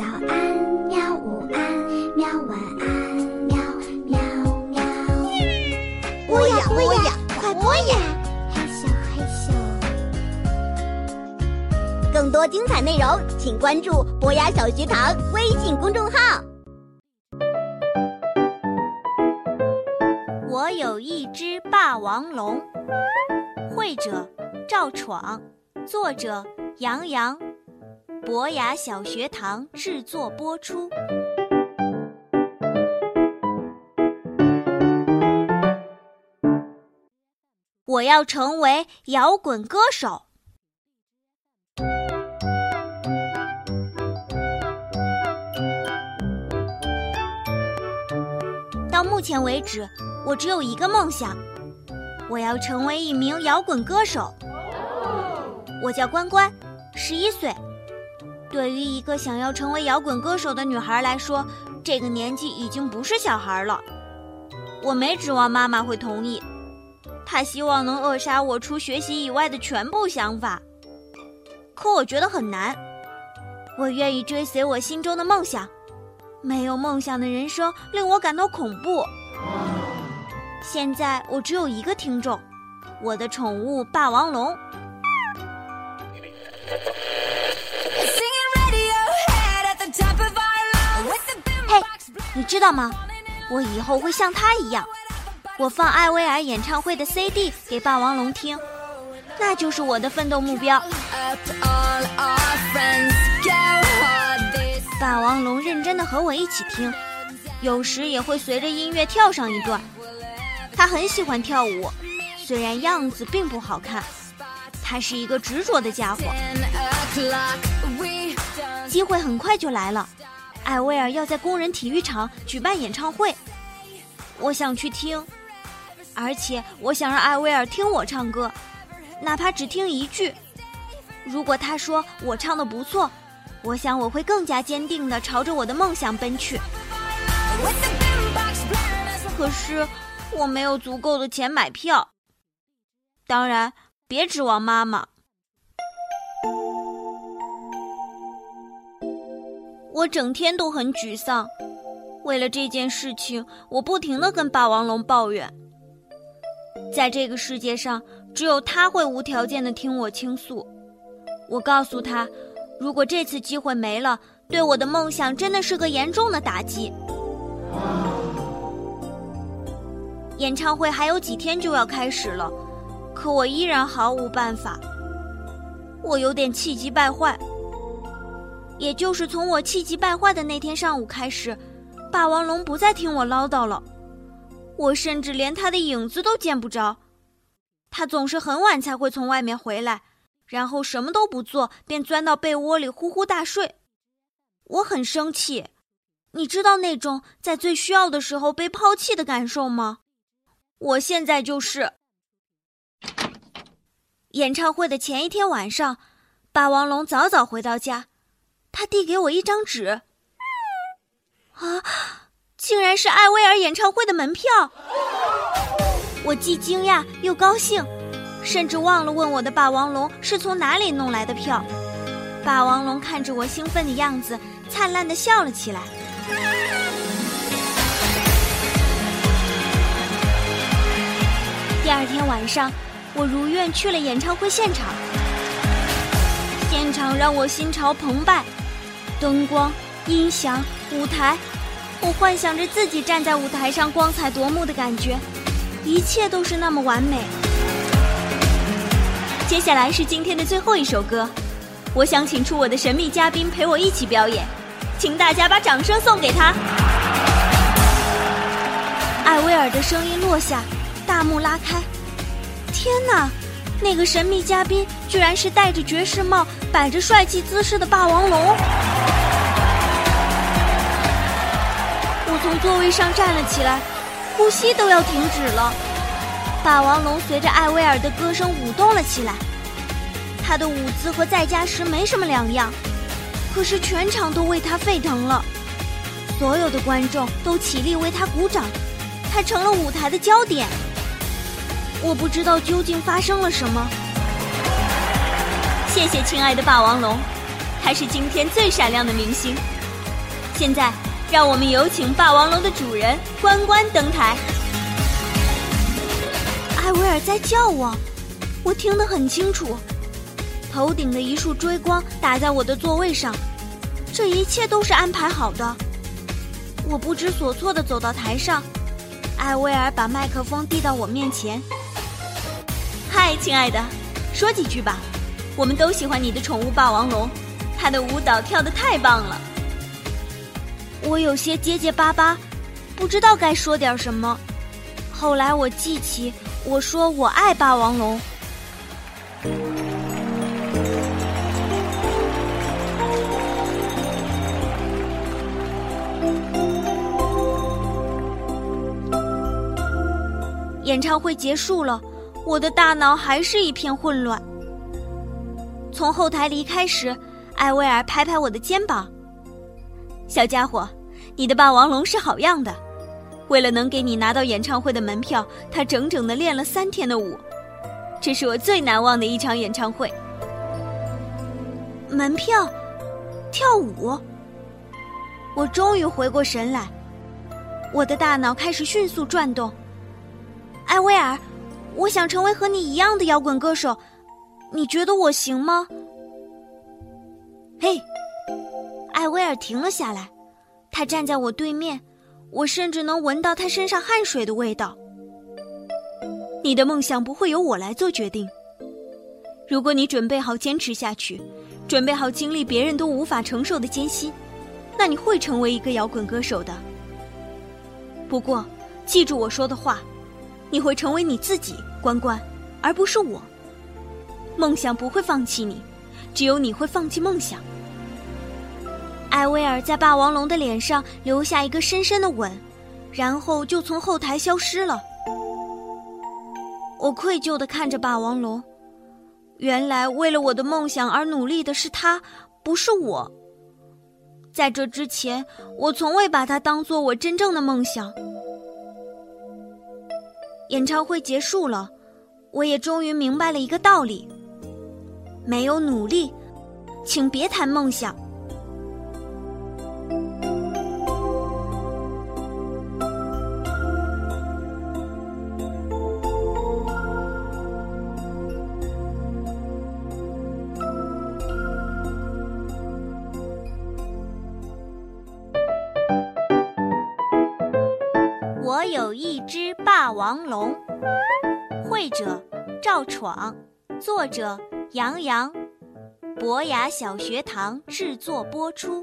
早安，喵！午安，喵！晚安，喵喵喵。播呀播呀，快播呀！嘿咻嘿咻。更多精彩内容，请关注博雅小学堂微信公众号。我有一只霸王龙，绘者赵闯，作者杨洋。博雅小学堂制作播出。我要成为摇滚歌手。到目前为止，我只有一个梦想，我要成为一名摇滚歌手。我叫关关，十一岁。对于一个想要成为摇滚歌手的女孩来说，这个年纪已经不是小孩了。我没指望妈妈会同意，她希望能扼杀我除学习以外的全部想法。可我觉得很难。我愿意追随我心中的梦想，没有梦想的人生令我感到恐怖。现在我只有一个听众，我的宠物霸王龙。嘿你知道吗？我以后会像他一样，我放艾薇儿演唱会的 CD 给霸王龙听，那就是我的奋斗目标。霸王龙认真的和我一起听，有时也会随着音乐跳上一段。他很喜欢跳舞，虽然样子并不好看，他是一个执着的家伙。机会很快就来了。艾薇儿要在工人体育场举办演唱会，我想去听，而且我想让艾薇儿听我唱歌，哪怕只听一句。如果他说我唱的不错，我想我会更加坚定的朝着我的梦想奔去。可是我没有足够的钱买票，当然别指望妈妈。我整天都很沮丧，为了这件事情，我不停的跟霸王龙抱怨。在这个世界上，只有他会无条件的听我倾诉。我告诉他，如果这次机会没了，对我的梦想真的是个严重的打击。演唱会还有几天就要开始了，可我依然毫无办法。我有点气急败坏。也就是从我气急败坏的那天上午开始，霸王龙不再听我唠叨了。我甚至连他的影子都见不着。他总是很晚才会从外面回来，然后什么都不做，便钻到被窝里呼呼大睡。我很生气，你知道那种在最需要的时候被抛弃的感受吗？我现在就是。演唱会的前一天晚上，霸王龙早早回到家。他递给我一张纸，啊，竟然是艾薇儿演唱会的门票！我既惊讶又高兴，甚至忘了问我的霸王龙是从哪里弄来的票。霸王龙看着我兴奋的样子，灿烂的笑了起来。第二天晚上，我如愿去了演唱会现场，现场让我心潮澎湃。灯光、音响、舞台，我幻想着自己站在舞台上光彩夺目的感觉，一切都是那么完美。接下来是今天的最后一首歌，我想请出我的神秘嘉宾陪我一起表演，请大家把掌声送给他。艾薇儿的声音落下，大幕拉开，天哪，那个神秘嘉宾居然是戴着爵士帽、摆着帅气姿势的霸王龙。我从座位上站了起来，呼吸都要停止了。霸王龙随着艾薇儿的歌声舞动了起来，他的舞姿和在家时没什么两样，可是全场都为他沸腾了，所有的观众都起立为他鼓掌，他成了舞台的焦点。我不知道究竟发生了什么。谢谢亲爱的霸王龙，他是今天最闪亮的明星。现在，让我们有请霸王龙的主人关关登台。艾薇儿在叫我，我听得很清楚。头顶的一束追光打在我的座位上，这一切都是安排好的。我不知所措地走到台上，艾薇儿把麦克风递到我面前。嗨，亲爱的，说几句吧。我们都喜欢你的宠物霸王龙，它的舞蹈跳得太棒了。我有些结结巴巴，不知道该说点什么。后来我记起，我说我爱霸王龙。演唱会结束了，我的大脑还是一片混乱。从后台离开时，艾薇儿拍拍我的肩膀：“小家伙，你的霸王龙是好样的。为了能给你拿到演唱会的门票，他整整的练了三天的舞。这是我最难忘的一场演唱会。门票，跳舞。我终于回过神来，我的大脑开始迅速转动。”艾薇儿，我想成为和你一样的摇滚歌手，你觉得我行吗？嘿，艾薇儿停了下来，他站在我对面，我甚至能闻到他身上汗水的味道。你的梦想不会由我来做决定。如果你准备好坚持下去，准备好经历别人都无法承受的艰辛，那你会成为一个摇滚歌手的。不过，记住我说的话。你会成为你自己，关关，而不是我。梦想不会放弃你，只有你会放弃梦想。艾薇儿在霸王龙的脸上留下一个深深的吻，然后就从后台消失了。我愧疚的看着霸王龙，原来为了我的梦想而努力的是他，不是我。在这之前，我从未把它当做我真正的梦想。演唱会结束了，我也终于明白了一个道理：没有努力，请别谈梦想。王龙，绘者赵闯，作者杨洋，博雅小学堂制作播出。